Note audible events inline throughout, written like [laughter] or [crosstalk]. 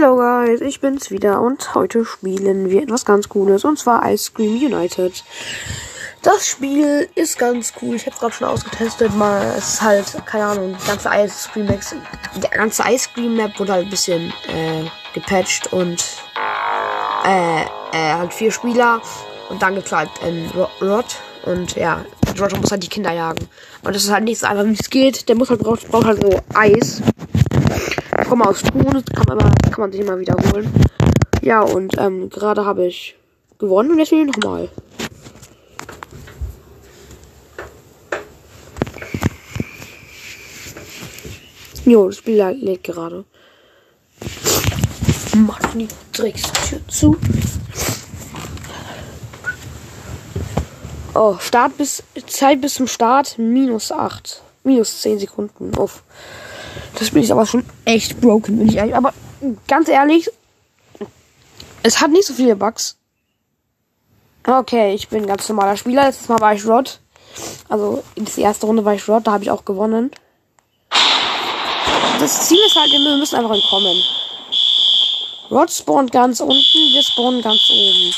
Hello guys, ich bin's wieder und heute spielen wir etwas ganz Cooles und zwar Ice Cream United. Das Spiel ist ganz cool, ich hab's gerade schon ausgetestet, mal es ist halt, keine Ahnung, ganze Ice Cream Max, die ganze Ice Cream Map wurde halt ein bisschen äh, gepatcht und äh, äh, halt vier Spieler und dann gibt's halt ähm, Rod und ja, Roger muss halt die Kinder jagen. Und das ist halt nicht so einfach, wie es geht, der muss halt, braucht, braucht halt so Eis komme aus Thun, kann man, immer, kann man sich immer wiederholen. Ja, und ähm, gerade habe ich gewonnen und jetzt will ich nochmal. Jo, das Spiel lädt gerade. Mach die Dreckstür zu. Oh, Start bis Zeit bis zum Start minus 8. Minus 10 Sekunden. Uff. Das Spiel ist aber schon echt broken, bin ich ehrlich. Aber ganz ehrlich, es hat nicht so viele Bugs. Okay, ich bin ein ganz normaler Spieler. Letztes Mal war ich Rod. Also, die erste Runde war ich Rod, da habe ich auch gewonnen. Das Ziel ist halt, wir müssen einfach entkommen. Rod spawnt ganz unten, wir spawnen ganz oben.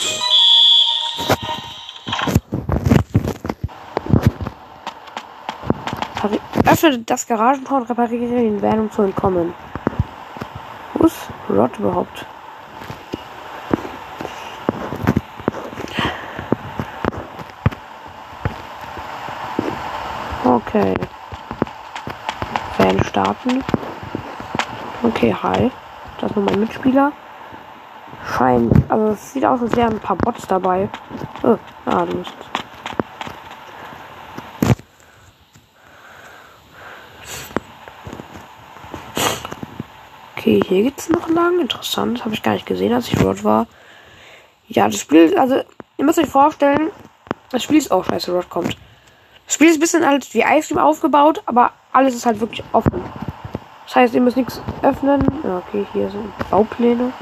Öffne das Garagentor und repariere den Van, um zu entkommen. Wo ist Rod überhaupt? Okay. Van starten. Okay, hi. Das ist mein Mitspieler. Scheint, also es sieht aus, als wären ein paar Bots dabei. Oh, ah, du bist Okay, hier gibt es noch lang. Interessant. Habe ich gar nicht gesehen, als ich dort war. Ja, das Spiel, also, ihr müsst euch vorstellen, das Spiel ist auch oh, scheiße, Rod kommt. Das Spiel ist ein bisschen halt wie Ice aufgebaut, aber alles ist halt wirklich offen. Das heißt, ihr müsst nichts öffnen. Ja, okay, hier sind Baupläne.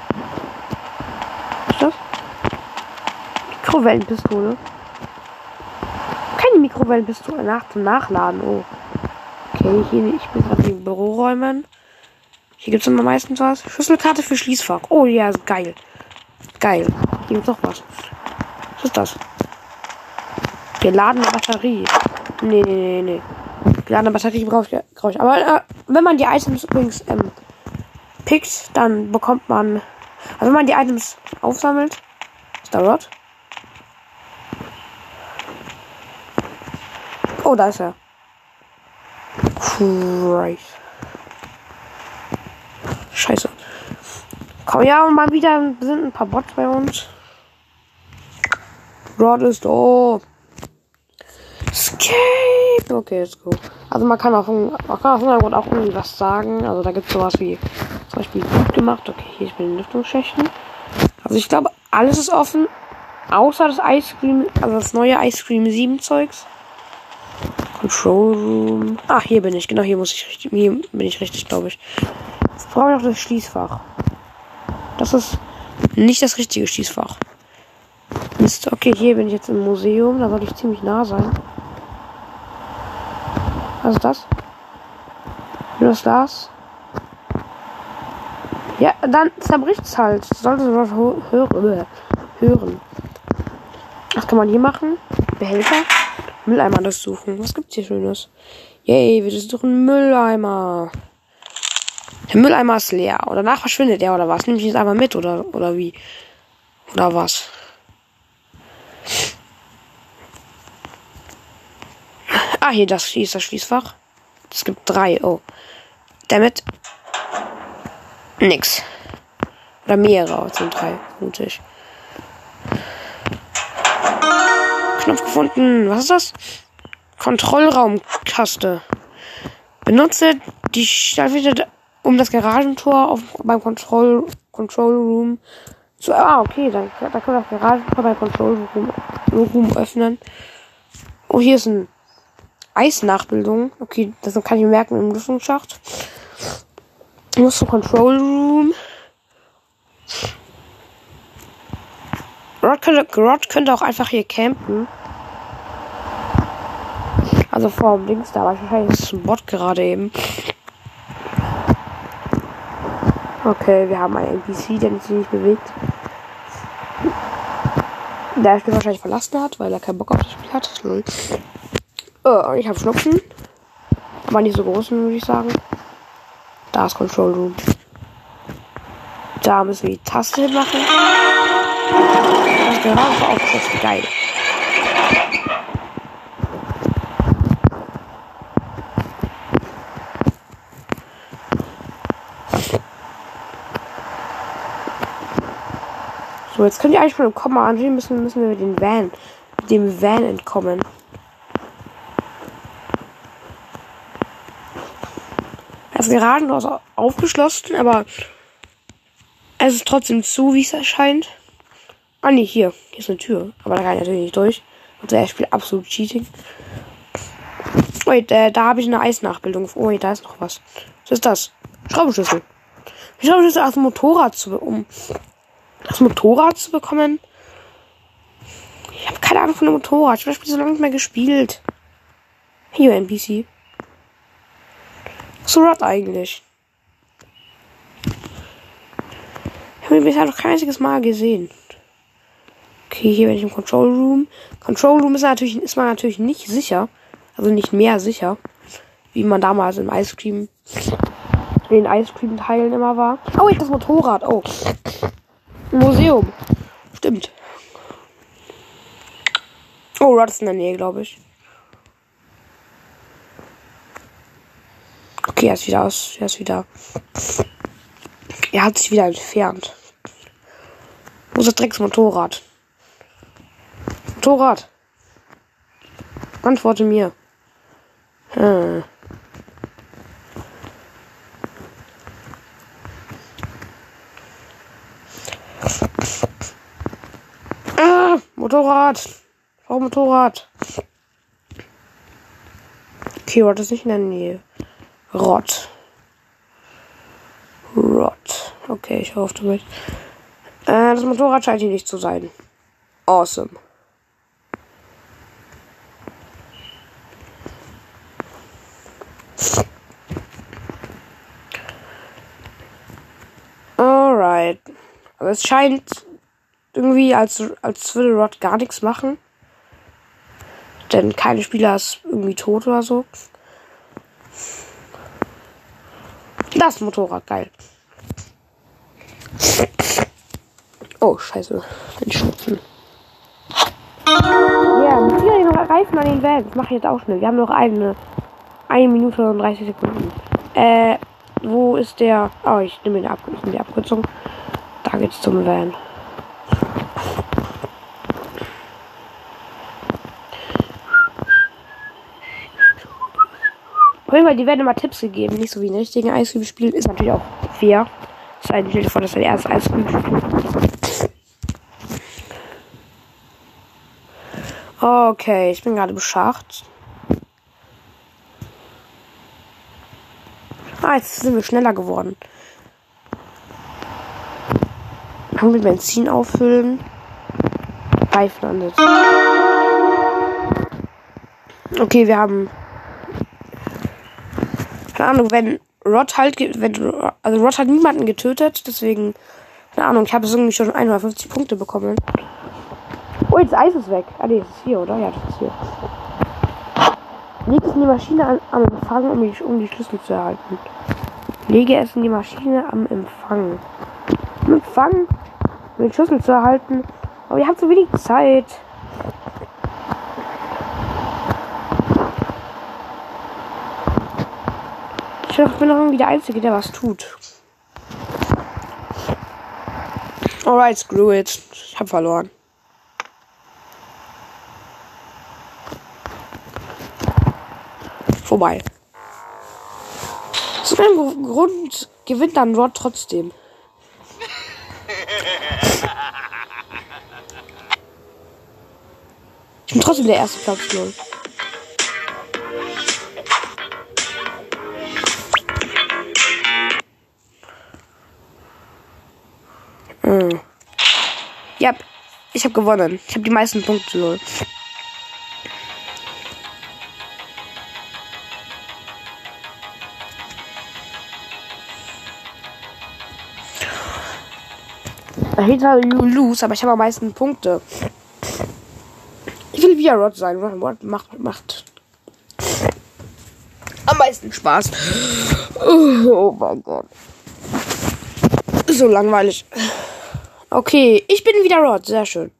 Was ist das? Mikrowellenpistole. Keine Mikrowellenpistole nach zum Nachladen. Oh. Okay, hier, ich bin gerade in Büroräumen. Hier gibt es immer meistens was. Schlüsselkarte für Schließfach. Oh ja, geil. Geil. Hier gibt's noch was. Was ist das? Geladene Batterie. Nee, nee, nee, nee. Geladene Batterie brauche ich, brauch ich. Aber äh, wenn man die Items übrigens ähm, pickt, dann bekommt man. Also wenn man die Items aufsammelt. Ist da Rod? Oh, da ist er. Christ. Scheiße. Komm ja mal wieder sind ein paar Bots bei uns. Rod ist doof. Escape. Okay, let's go. Also man kann auf, man kann auf Hintergrund auch irgendwie was sagen. Also da gibt es sowas wie zum Beispiel gut gemacht. Okay, hier ist mit den Lüftungsschächten. Also ich glaube, alles ist offen. Außer das Ice Cream, also das neue Ice Cream 7 Zeugs. Control Room. Ach, hier bin ich. Genau, hier muss ich richtig, hier bin ich richtig, glaube ich. Brauche noch das Schließfach. Das ist nicht das richtige Schließfach. Mist. Okay, hier bin ich jetzt im Museum. Da sollte ich ziemlich nah sein. Was ist das? Nur das Glas. Ja, dann zerbricht es halt. Sollte was hören. hören. Was kann man hier machen? Behälter? Mülleimer durchsuchen. Was gibt's hier Schönes? Yay, wir suchen Mülleimer. Der Mülleimer ist leer. Und danach verschwindet er oder was? Nehme ich ihn einfach mit oder, oder wie? Oder was? Ah, hier, das hier ist das Schließfach. Es gibt drei. Oh. Damit. Nix. Oder mehrere sind drei, mutig. Knopf gefunden. Was ist das? Kontrollraumkaste. Benutze die Staffel um das Garagentor auf, beim Control, Control Room zu. Ah, okay, dann, da können wir das Garagentor beim Control Room, Room öffnen. Oh, hier ist ein Eisnachbildung. Okay, das kann ich mir merken im Lüftungsschacht. Ich muss zum Control Room. Rod könnte, Rod könnte auch einfach hier campen. Also vor dem Dings da, wahrscheinlich ist ein Bot gerade eben. Okay, wir haben einen NPC, der sich nicht bewegt. Der Spiel wahrscheinlich verlassen hat, weil er keinen Bock auf das Spiel hat. Oh, ich habe Schnupfen. Aber nicht so großen, würde ich sagen. Da ist Control Room. Da müssen wir die Taste hinmachen. Das ist gerade so aufgesetzt. Geil. So, jetzt könnt ihr eigentlich von dem Komma ansehen, müssen, müssen wir mit dem Van, dem Van entkommen. Das Garagentor ist aufgeschlossen, aber es ist trotzdem zu, wie es erscheint. Ah ne, hier. Hier ist eine Tür. Aber da kann ich natürlich nicht durch. Und der spielt absolut Cheating. Wait, äh, da habe ich eine Eisnachbildung. Oh, da ist noch was. Was ist das? Schraubenschlüssel. Schraubenschlüssel aus dem Motorrad zu, um das Motorrad zu bekommen. Ich habe keine Ahnung von dem Motorrad. Ich habe das Spiel so lange nicht mehr gespielt. Hier, NPC. So Rod eigentlich. Ich habe ihn bisher noch kein einziges Mal gesehen. Okay, hier bin ich im Control Room. Control Room ist natürlich, ist man natürlich nicht sicher. Also nicht mehr sicher. Wie man damals im Ice Cream, in den Ice Cream Teilen immer war. Oh, ich das Motorrad. Oh. Museum. Stimmt. Oh, Rod ist in der Nähe, glaube ich. Okay, er ist wieder aus. Er ist wieder. Er hat sich wieder entfernt. Wo ist das Drecksmotorrad? Motorrad. Antworte mir. Hm. Ah, Motorrad. Warum Motorrad? Okay, Rod ist nicht in der Nähe. Rott. Rott. Okay, ich hoffe damit. Äh, das Motorrad scheint hier nicht zu sein. Awesome. Alright. Aber es scheint irgendwie, als, als würde Rod gar nichts machen. Denn keine Spieler ist irgendwie tot oder so. Das Motorrad, geil. Oh, scheiße. Den Schnupfen. Ja, mit vier Reifen an den Van. Das mache ich jetzt auch schnell. Wir haben noch eine, eine Minute und 30 Sekunden. Äh, wo ist der? Oh, ich nehme die, Ab ich nehme die Abkürzung. Da geht's zum Van. Fall, die werden immer Tipps gegeben, nicht so wie in richtigen Eiscream-Spielen. Ist natürlich auch fair. Ist ein Schild vor, dass er erst Eiscream Okay, ich bin gerade beschacht. Ah, jetzt sind wir schneller geworden. Haben wir Benzin auffüllen. Reifen ansetzen. Okay, wir haben keine Ahnung, wenn Rod halt, wenn, also Rod hat niemanden getötet, deswegen, keine Ahnung, ich habe irgendwie schon 150 Punkte bekommen. Oh, jetzt Eis ist weg. Ah, nee, das ist hier, oder? Ja, das ist hier. Leg es in die Maschine an, am Empfang, um die, um die Schlüssel zu erhalten. Lege es in die Maschine am Empfang. Am Empfang, um den Schlüssel zu erhalten. Aber ihr habt so wenig Zeit. Ich bin noch irgendwie der Einzige, der was tut. Alright, screw it. Ich hab verloren. Vorbei. Zu einem Grund gewinnt dann Rod trotzdem. Ich bin trotzdem der erste Platz, null. Ja, ich habe gewonnen. Ich habe die meisten Punkte null. Dahinter lose, aber ich habe am meisten Punkte. Ich will wie Rod sein. Rod macht, macht am meisten Spaß. Oh, oh mein Gott. So langweilig. Okay, ich bin wieder Rod. Sehr schön.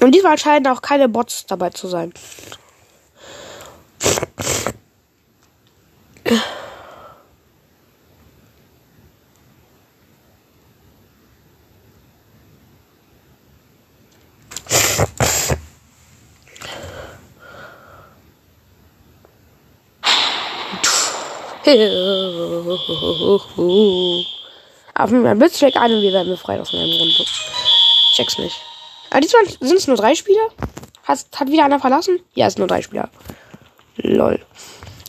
Und diesmal scheinen auch keine Bots dabei zu sein. [laughs] Auf mein Blitz schlägt ein und wir werden befreit aus meinem Runde. Check's nicht. Aber diesmal sind es nur drei Spieler? Hat, hat wieder einer verlassen? Ja, es sind nur drei Spieler. Lol.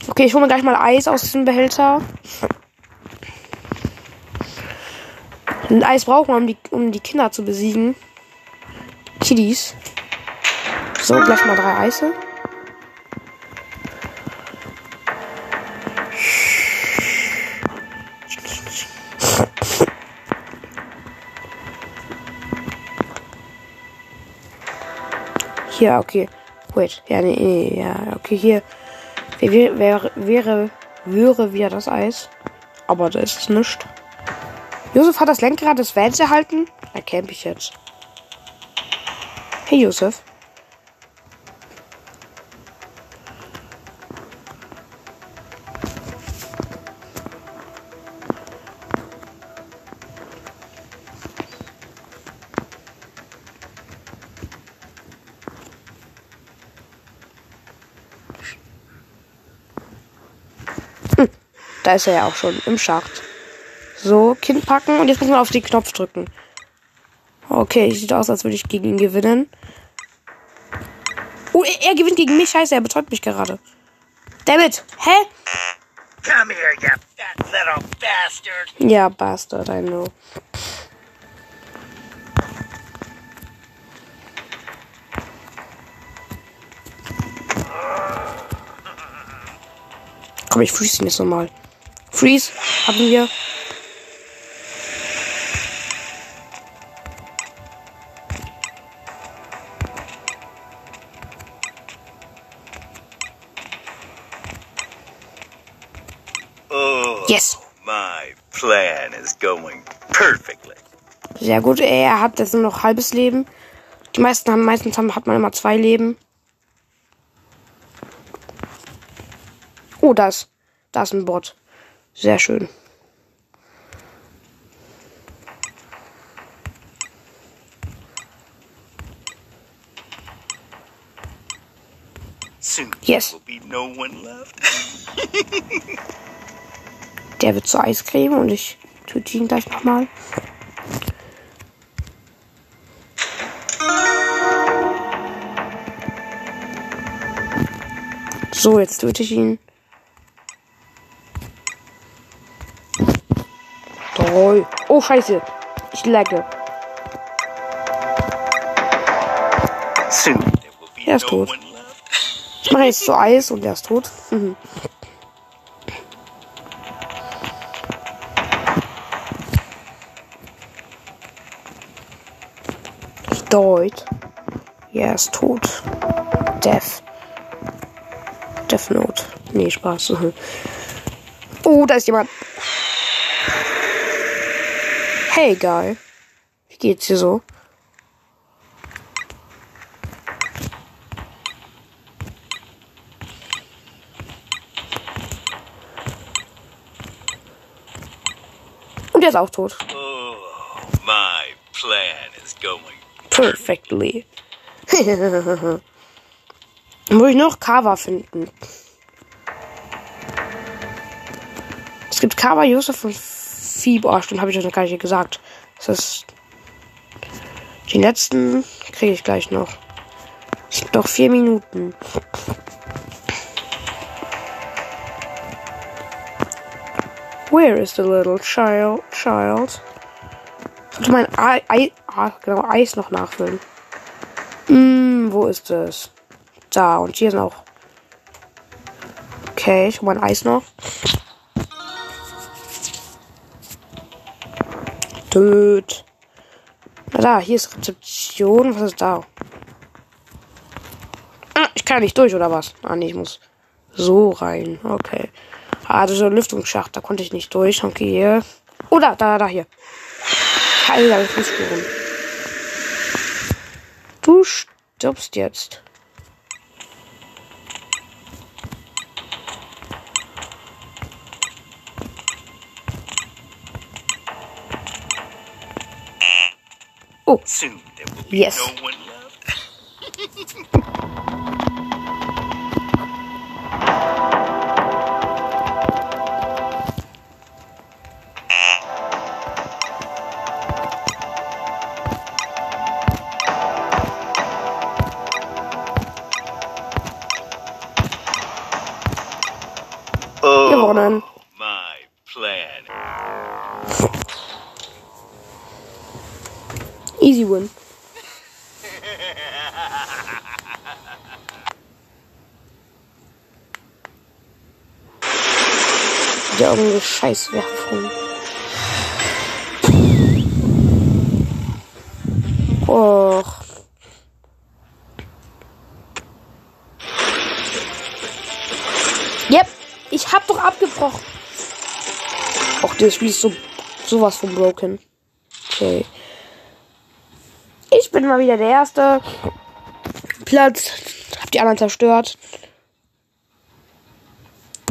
Okay, ich hole mir gleich mal Eis aus diesem Behälter. Und Eis braucht man, um die, um die Kinder zu besiegen. Kiddies. So, gleich mal drei Eise. Hier, okay. Wait. Ja, nee, nee, ja, okay, hier. Wäre, wäre, wäre, wäre wieder das Eis. Aber da ist es nicht. Josef hat das Lenkrad des Vans erhalten. Da camp ich jetzt. Hey, Josef. Da ist er ja auch schon im Schacht. So, Kind packen und jetzt muss man auf den Knopf drücken. Okay, sieht aus, als würde ich gegen ihn gewinnen. Oh, er, er gewinnt gegen mich. Scheiße, er betäubt mich gerade. David, hä? Come here, you fat little bastard. Ja, Bastard, I know. Komm, ich freeze ihn jetzt nochmal. Freeze haben wir. Oh, Yes. my plan is going perfectly. Sehr gut. Er hat jetzt nur noch halbes Leben. Die meisten haben meistens haben, hat man immer zwei Leben. Oh, da ist, da ist ein Bot. Sehr schön. Yes. there will be no one left. [laughs] Der wird zur Eiscreme und ich töte ihn gleich nochmal. So, jetzt töte ich ihn. Drei. Oh, scheiße. Ich lagge. Er ist tot. Ich mache jetzt so Eis und er ist tot. Mhm. Ich deut. Ja, er ist tot. Death. Death Note. Nee, Spaß. [laughs] Oh, da ist jemand. Hey, Guy. Wie geht's dir so? Und er ist auch tot. Oh, my plan is going Perfectly. [laughs] Muss ich noch Kava finden? Es gibt Kava, Josef und Fieb. Oh, stimmt, habe ich euch noch gar nicht gesagt. Das ist. Die letzten kriege ich gleich noch. Es gibt noch vier Minuten. Where is the little child? Child? Sollte mein Ei, Ei, ah, genau, Eis noch nachfüllen. Hm, wo ist es? Da, und hier ist noch. Okay, ich hol mein Eis noch. Töt. Na da, hier ist Rezeption. Was ist da? Ah, ich kann nicht durch, oder was? Ah, nee, ich muss so rein. Okay. Ah, das ist ein Lüftungsschacht. Da konnte ich nicht durch. Okay, hier. Oh, da, da, da, hier. Keine Fußspuren. Du stirbst jetzt. Oh, Soon there will be Yes. no one left. [laughs] irgendeine Scheißwerbung. Och. Yep, ich hab doch abgebrochen. Och, das Spiel ist so sowas von broken. Okay. Ich bin mal wieder der erste. Platz. Hab die anderen zerstört.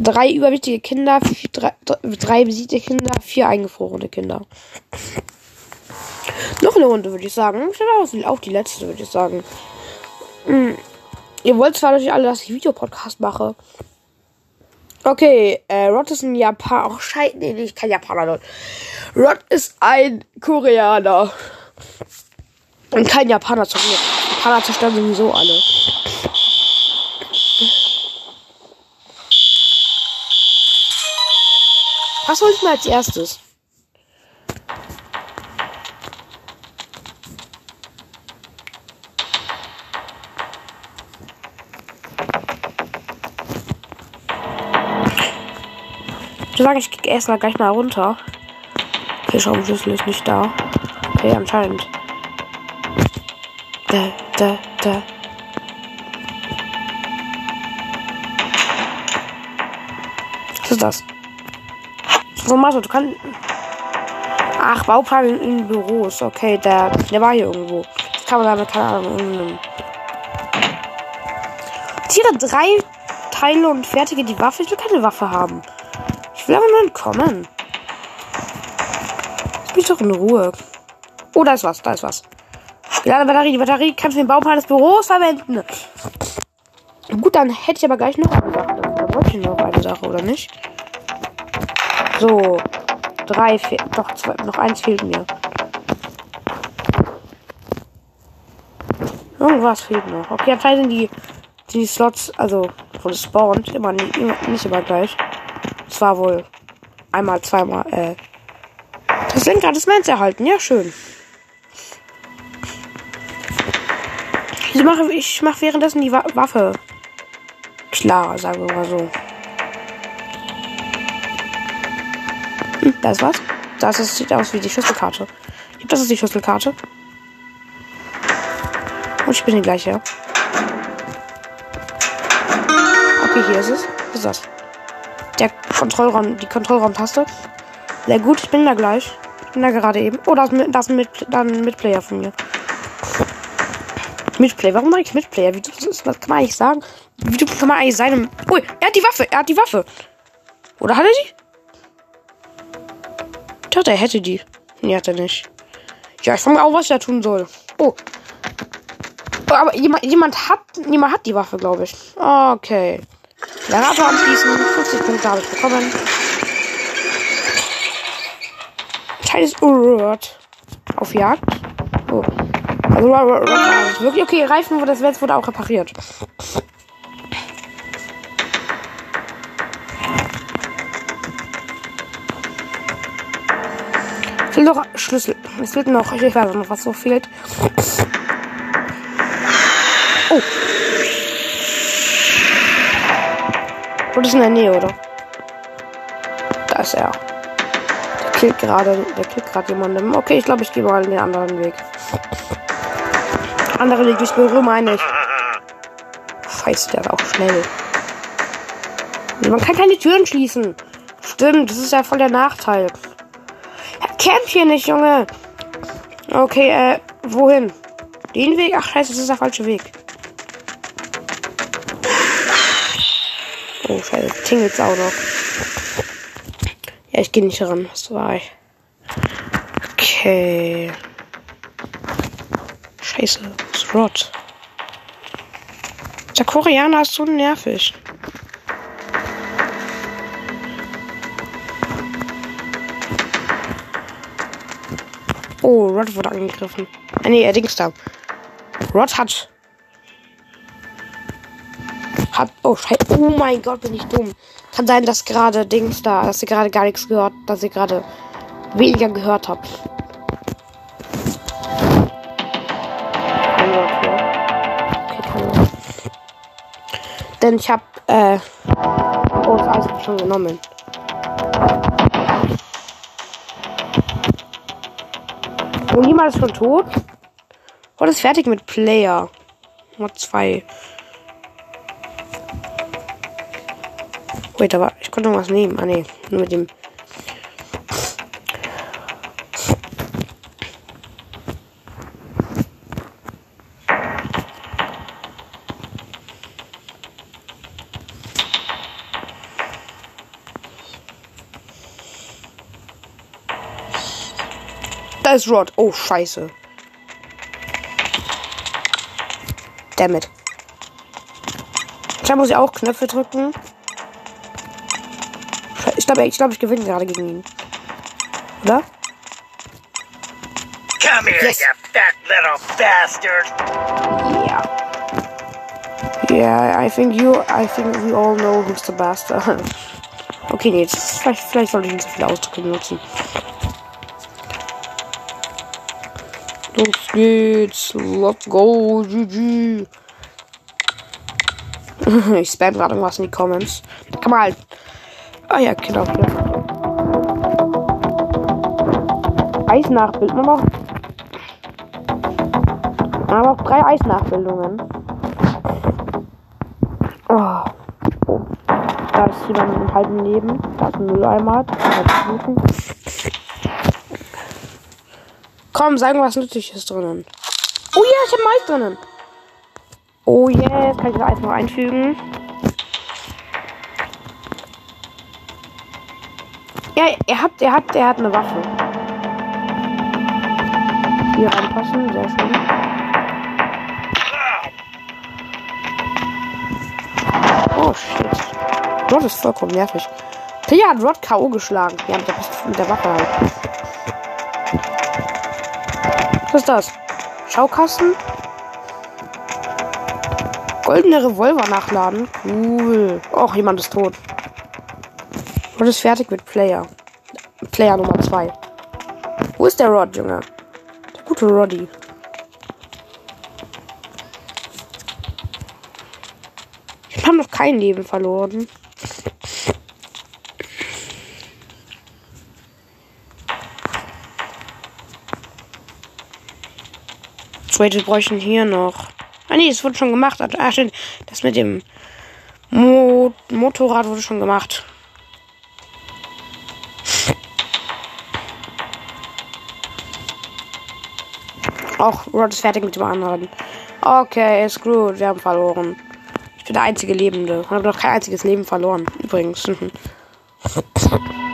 Drei überwichtige Kinder, vier, drei, drei besiegte Kinder, vier eingefrorene Kinder. Noch eine Runde, würde ich sagen. Ich auch, auch die letzte, würde ich sagen. Hm. Ihr wollt zwar natürlich alle, dass ich Videopodcast mache. Okay, äh, Rod ist ein Japaner. Ach, scheiße, nee, nee, kein Japaner, Leute. Rod ist ein Koreaner. Und kein Japaner zerstören. Japaner zerstören sowieso alle. Was hol ich mal als erstes? Ich sagen, ich gehe erstmal gleich mal runter. Okay, Schraubenschlüssel ist nicht da. Okay, anscheinend. Da, da, da. Was ist das? So, Marco, du kannst. Ach, Bauplan in, Büros. Okay, der, der war hier irgendwo. Das kann man damit, keine Ahnung, irgendeinem. Tiere drei Teile und fertige die Waffe. Ich will keine Waffe haben. Ich will aber nur entkommen. Lass mich doch in Ruhe. Oh, da ist was, da ist was. Die Batterie, die Batterie kannst du den Bauplan des Büros verwenden. Gut, dann hätte ich aber gleich noch eine Sache. Da wollte ich noch eine Sache, oder nicht? So. Drei fehlt. Doch, zwei. Noch eins fehlt mir. Irgendwas fehlt noch. Okay, anscheinend sind die, die Slots, also wo es spawnt, immer, immer nicht immer gleich. Es war wohl einmal, zweimal, äh. Das Lenkrad des Mans erhalten. Ja, schön. Ich mache, ich mache währenddessen die Wa Waffe klar, sagen wir mal so. Da ist was. Das ist, sieht aus wie die Schlüsselkarte. Das ist die Schlüsselkarte. Und ich bin die gleiche. Okay, hier ist es. Was ist das? Der Kontrollraum, die Kontrollraumtaste. Sehr gut, ich bin da gleich. Ich bin da gerade eben. Oh, das das mit, dann ein Mitplayer von mir. Mitplayer. Warum sage ich Mitplayer? Wie, das kann man eigentlich sagen. Wie kann man eigentlich seinem. Ui, er hat die Waffe. Er hat die Waffe. Oder hat er die? Dachte, er hätte die. Nee, hat er nicht. Ja, ich frage mich auch, was er tun soll. Oh. Aber jemand, jemand hat. Jemand hat die Waffe, glaube ich. Okay. Generator anschließen. 50 Punkte habe ich bekommen. Kleines Urrt. Auf Jagd. Oh. Also wirklich. Okay, Reifen das jetzt wurde auch repariert. Noch Schlüssel. Es fehlt noch. Ich weiß noch, was so fehlt. Oh. Rod ist in der Nähe, oder? Da ist er. Der killt gerade, der killt gerade jemanden. Okay, ich glaube, ich gehe mal den anderen Weg. Andere Weg durchs Büro, meine ich. Scheiße, der ist auch schnell. Man kann keine Türen schließen. Stimmt, das ist ja voll der Nachteil. Camp hier nicht, Junge. Okay, äh, wohin? Den Weg? Ach, scheiße, das ist der falsche Weg. Oh, scheiße, tingelt's auch noch. Ja, ich gehe nicht ran. Was war ich? Okay. Scheiße, das ist Rod. Der Koreaner ist so nervig. Oh, Rod wurde angegriffen. Ah, nee, er Dings da. Rod hat. Hat. Oh, Scheiße. Oh mein Gott, bin ich dumm. Kann sein, dass gerade Dings da, dass ihr gerade gar nichts gehört, dass ihr gerade weniger gehört habt. Okay. Denn ich hab, äh. Oh, das Eis schon genommen. Niemand ist schon tot. Und ist fertig mit Player. Mod 2. Wait, aber ich konnte noch was nehmen. Ah, nee. Nur mit dem. Ist Rod. Oh, scheiße. Damit. Ich muss ich auch Knöpfe drücken. Ich glaube, ich, glaub, ich gewinne gerade gegen ihn. Oder? Come here, Yes. you fat little bastard! Yeah. Yeah, I think you, I think we all know who's the bastard. [laughs] okay, nee, jetzt, vielleicht, vielleicht sollte ich nicht so viele Ausdrücke benutzen. Los geht's, let's go, GG. [laughs] ich spam gerade irgendwas in die Comments. Kann man halt. Ah ja, genau. Ja. Eisnachbild, nur noch. Aber noch drei Eisnachbildungen. Oh. Da ist jemand mit einem halben Leben. Da ist ein Mülleimer. Da ist ein. Komm, sagen was Nützliches drinnen. Oh ja, ich habe Mais drinnen. Oh yeah, jetzt kann ich das Eis noch einfügen. Ja, er hat, er hat, er hat eine Waffe. Hier reinpassen, sehr schön. Oh shit. Rod ist vollkommen nervig. Tia hat Rod K.O. geschlagen. Ja, mit der, mit der Waffe halt. Was ist das? Schaukasten? Goldene Revolver nachladen. Cool. Och, jemand ist tot. Rod ist fertig mit Player. Player Nummer 2. Wo ist der Rod, Junge? Der gute Roddy. Ich habe noch kein Leben verloren. Zweite bräuchten hier noch. Ah nee, es wurde schon gemacht. Ah, stimmt. Das mit dem Mo Motorrad wurde schon gemacht. Auch Rod ist fertig mit dem anderen. Okay, ist gut. Wir haben verloren. Ich bin der einzige Lebende. Ich habe noch kein einziges Leben verloren. Übrigens. [laughs]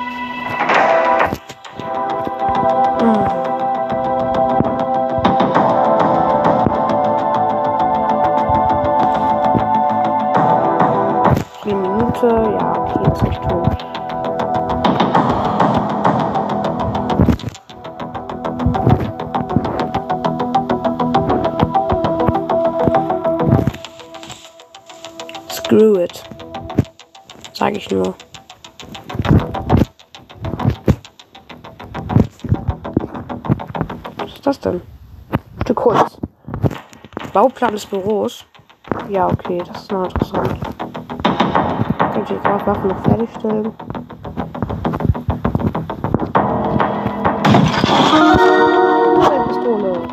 Minute. Ja, okay, ist nicht tot. Screw it. Sag ich nur. Was ist das denn? Stück Holz. Bauplan des Büros. Ja, okay, das ist noch interessant. Kann ich gerade Waffen noch fertigstellen? Pistole.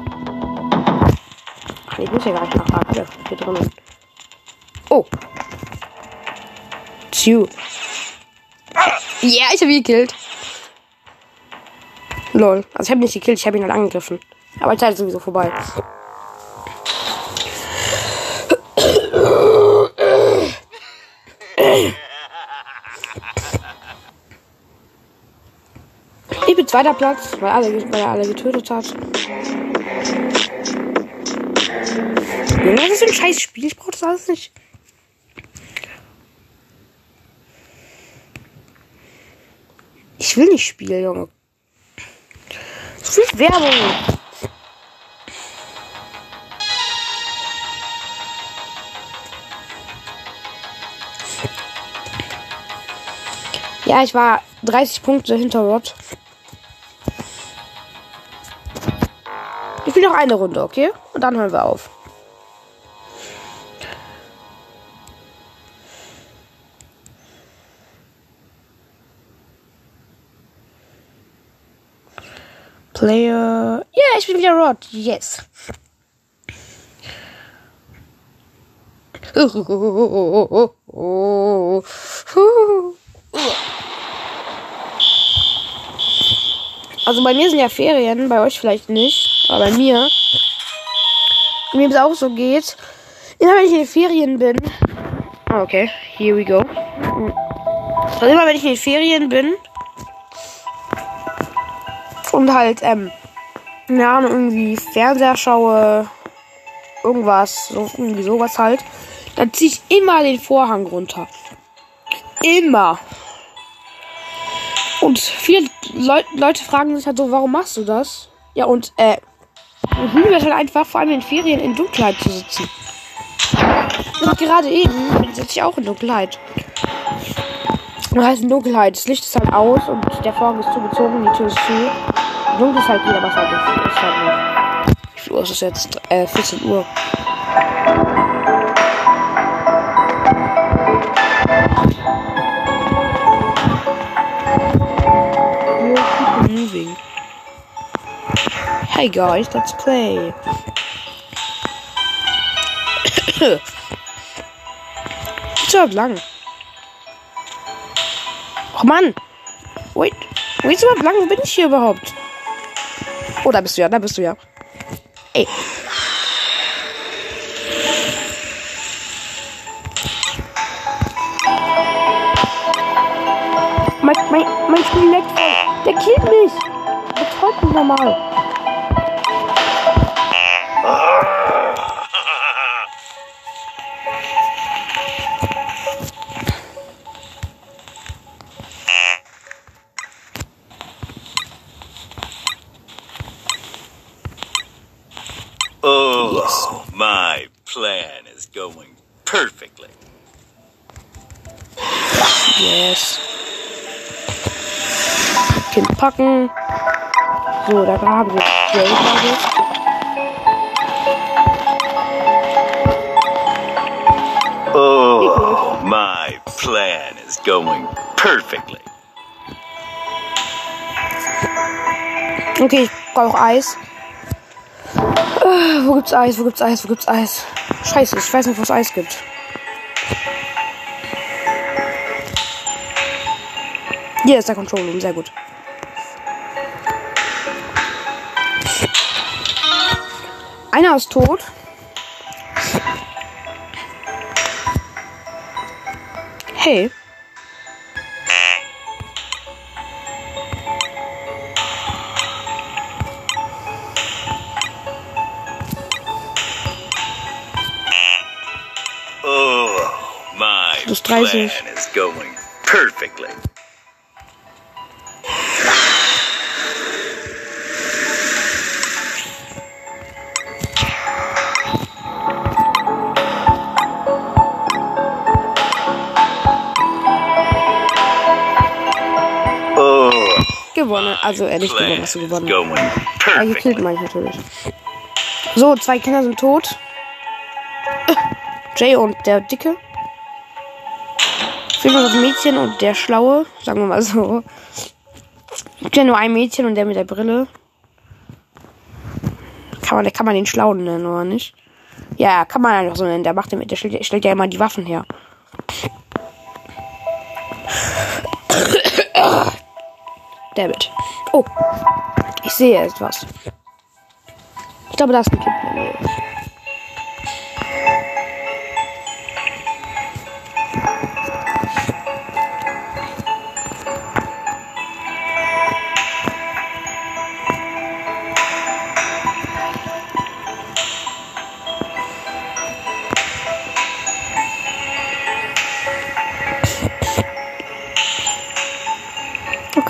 Ach, ich muss ja gar nicht nachfragen. Hier, hier drinnen. Oh. Tju. Ja, ich habe ihn gekillt. Lol. Also ich habe nicht gekillt, ich habe ihn halt angegriffen. Aber die Zeit ist sowieso vorbei. Zweiter Platz, weil, alle, weil er alle getötet hat. Junge, das ist ein scheiß Spiel. Ich brauche das alles nicht. Ich will nicht spielen, Junge. So viel Werbung. Ja, ich war 30 Punkte hinter Rod. Will noch eine Runde, okay? Und dann hören wir auf. Player. Ja, ich bin wieder Rod. Yes. Also bei mir sind ja Ferien, bei euch vielleicht nicht, aber bei mir. Mir es auch so geht. Immer wenn ich in den Ferien bin. Ah, Okay, here we go. Also immer wenn ich in den Ferien bin. Und halt, ähm, ja, irgendwie Fernseher schaue. Irgendwas, so, irgendwie sowas halt. Dann ziehe ich immer den Vorhang runter. Immer. Und viele Leu Leute fragen sich halt so, warum machst du das? Ja, und, äh, ich liebe es halt einfach, vor allem in Ferien in Dunkelheit zu sitzen. Und gerade eben sitze ich auch in Dunkelheit. Das heißt in Dunkelheit. Das Licht ist halt aus und der Vorhang ist zugezogen, die Tür ist zu. Dunkel ist halt wieder, was halt ist, ist halt nicht. Wie Uhr ist es jetzt? Äh, 14 Uhr. Hey guys, let's play. Halt lang. Oh Mann. Wait. Wait, ist überhaupt lang? Wo bin ich hier überhaupt? Oh, da bist du ja, da bist du ja. Ey. Mein, mein, mein Spiel leckt. Der killt mich. Betreut mich normal. Kind packen. So, da haben wir ich. Oh, my plan is going perfectly. Okay, ich brauche Eis. Äh, wo gibt's Eis? Wo gibt's Eis? Wo gibt's Eis? Scheiße, ich weiß nicht, wo es Eis gibt. Hier ist der Control Room, sehr gut. Einer ist tot. Hey. Oh, my plan is going perfectly. Gewonnen. Also ehrlich plan gewonnen, hast du gewonnen. perfectly. gekillt meine ich natürlich. So, zwei Kinder sind tot. Jay und der Dicke. Fehlt noch das Mädchen und der Schlaue, sagen wir mal so. Gibt ja nur ein Mädchen und der mit der Brille. Kann man, kann man den Schlauen nennen, oder nicht? Ja, kann man einfach so nennen. Der macht der stellt, der stellt ja immer die Waffen her. David. Oh. Ich sehe etwas. Ich glaube, da ist ein Kind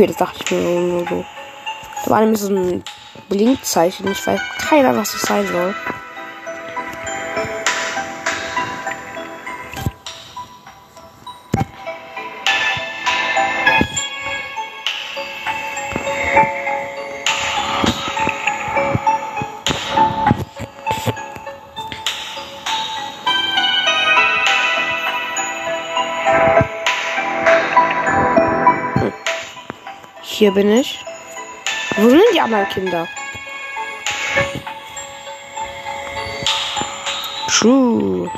Okay, das dachte ich mir nur so. Da war nämlich so ein Blinkzeichen. Ich weiß keiner, was das sein soll. Hier bin ich. Wo sind die anderen Kinder? True.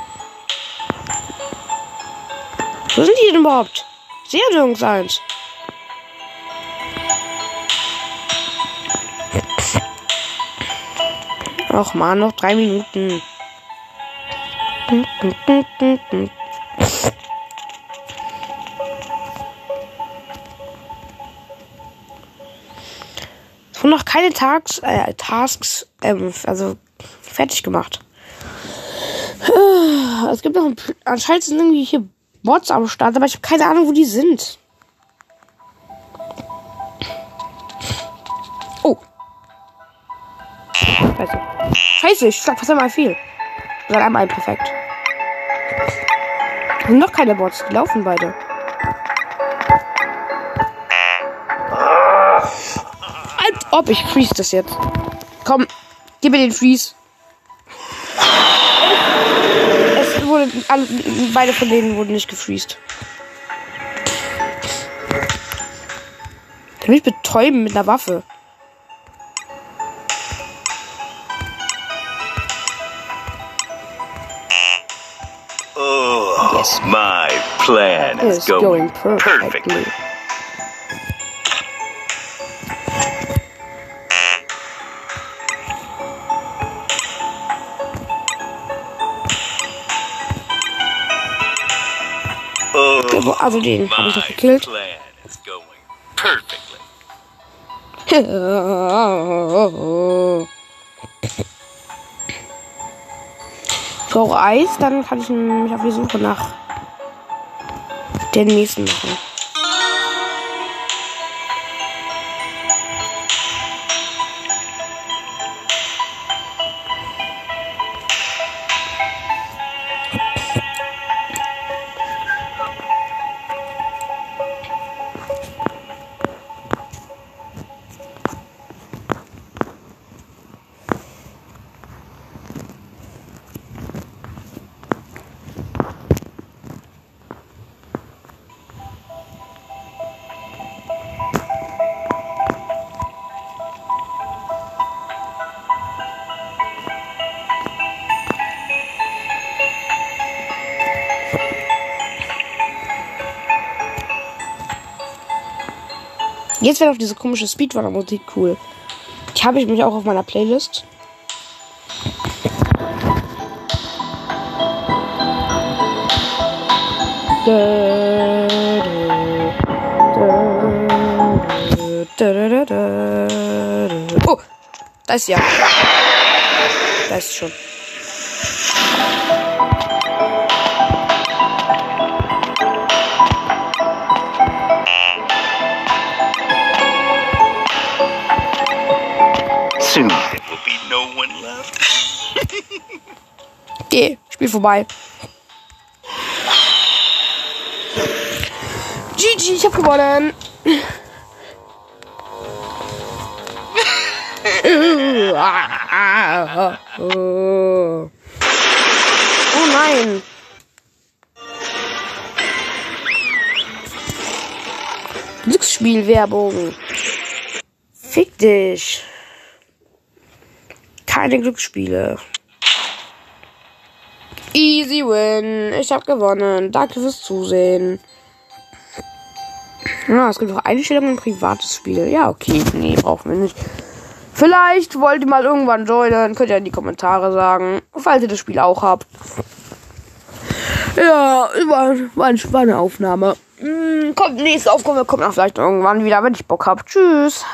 Wo sind die denn überhaupt? Sehe nirgends eins. Och man, noch drei Minuten. Wurden noch keine Tags, äh, Tasks, ähm, also fertig gemacht. Es gibt noch ein, anscheinend sind irgendwie hier Bots am Start, aber ich habe keine Ahnung, wo die sind. Oh. Scheiße. Scheiße, ich schlag fast einmal viel. Oder einmal perfekt. Sind noch keine Bots, die laufen beide. Ob ich freeze das jetzt. Komm, gib mir den Freeze. Es wurde, alle, beide von denen wurden nicht gefreezed. Der will mich betäuben mit einer Waffe. Oh, Yes. my plan is It's going, going perfectly. perfectly. Also den habe ich my noch gekillt. Ich [laughs] brauche Eis, dann kann ich mich auf die Suche nach den nächsten machen. Jetzt wird auch diese komische Speedrunner-Musik cool. Die habe ich mich auch auf meiner Playlist. Oh, da ist ja. Da ist sie schon. Soon there will be no one left. [laughs] Okay, Spiel vorbei. GG, ich hab gewonnen. [laughs] oh nein. Glücksspielwerbung. Fick dich. Keine Glücksspiele. Easy win. Ich habe gewonnen. Danke fürs Zusehen. Ja, es gibt auch Einstellungen privates Spiel. Ja, okay. Nee, brauchen wir nicht. Vielleicht wollt ihr mal irgendwann joinen. Könnt ihr in die Kommentare sagen. Falls ihr das Spiel auch habt. Ja, war, war, eine Aufnahme. Hm, kommt, nächste Aufnahme kommt auch vielleicht irgendwann wieder, wenn ich Bock hab. Tschüss.